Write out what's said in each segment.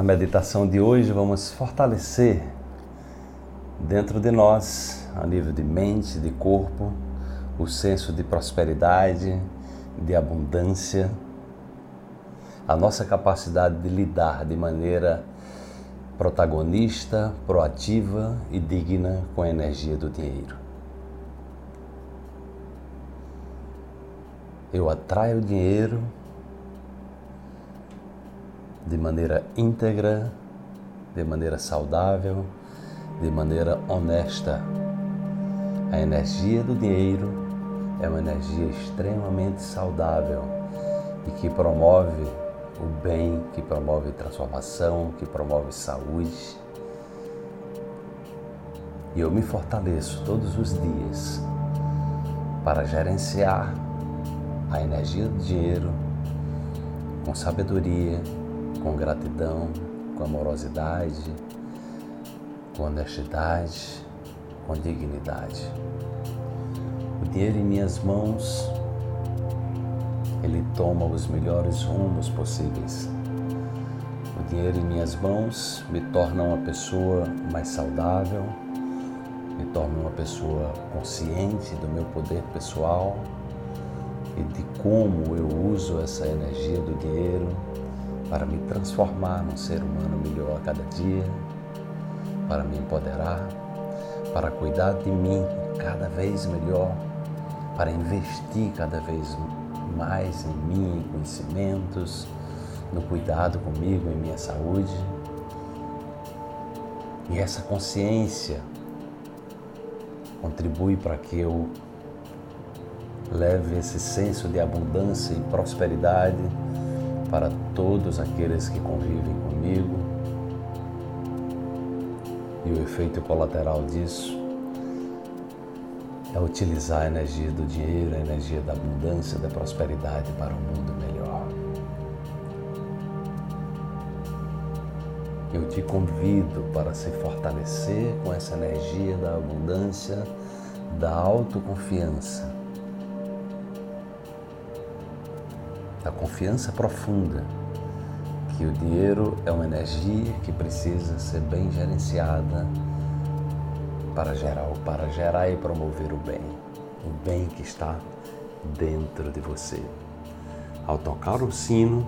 Na meditação de hoje, vamos fortalecer dentro de nós, a nível de mente, de corpo, o senso de prosperidade, de abundância, a nossa capacidade de lidar de maneira protagonista, proativa e digna com a energia do dinheiro. Eu atraio dinheiro de maneira íntegra, de maneira saudável, de maneira honesta. A energia do dinheiro é uma energia extremamente saudável e que promove o bem, que promove transformação, que promove saúde. E eu me fortaleço todos os dias para gerenciar a energia do dinheiro com sabedoria, com gratidão, com amorosidade, com honestidade, com dignidade. O dinheiro em minhas mãos, ele toma os melhores rumos possíveis. O dinheiro em minhas mãos me torna uma pessoa mais saudável, me torna uma pessoa consciente do meu poder pessoal e de como eu uso essa energia do dinheiro para me transformar num ser humano melhor a cada dia, para me empoderar, para cuidar de mim cada vez melhor, para investir cada vez mais em mim, em conhecimentos, no cuidado comigo, em minha saúde. E essa consciência contribui para que eu leve esse senso de abundância e prosperidade para todos aqueles que convivem comigo. E o efeito colateral disso é utilizar a energia do dinheiro, a energia da abundância, da prosperidade para um mundo melhor. Eu te convido para se fortalecer com essa energia da abundância, da autoconfiança da confiança profunda que o dinheiro é uma energia que precisa ser bem gerenciada para gerar, para gerar e promover o bem, o bem que está dentro de você. Ao tocar o sino,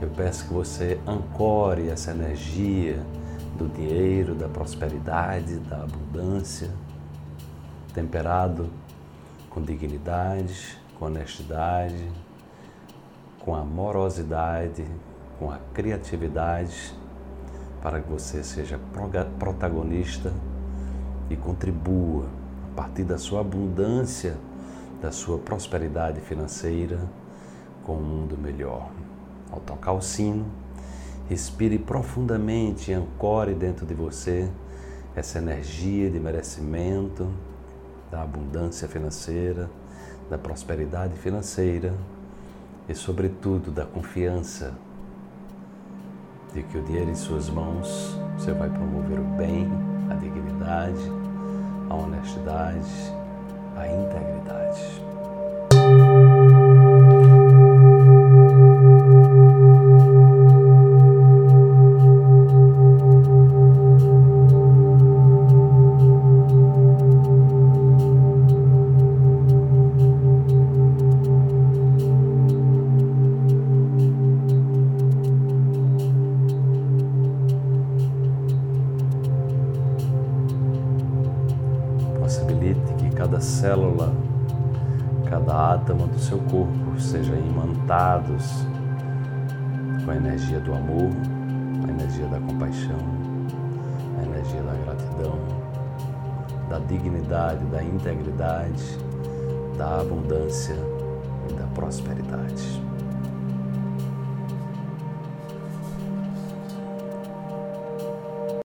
eu peço que você ancore essa energia do dinheiro, da prosperidade, da abundância, temperado com dignidade, com honestidade, com amorosidade, com a criatividade, para que você seja protagonista e contribua a partir da sua abundância, da sua prosperidade financeira com um mundo melhor. Ao tocar o sino, respire profundamente e ancore dentro de você essa energia de merecimento, da abundância financeira, da prosperidade financeira e, sobretudo, da confiança de que o dinheiro em suas mãos você vai promover o bem, a dignidade, a honestidade, a integridade. Cada célula, cada átomo do seu corpo sejam imantados com a energia do amor, a energia da compaixão, a energia da gratidão, da dignidade, da integridade, da abundância e da prosperidade.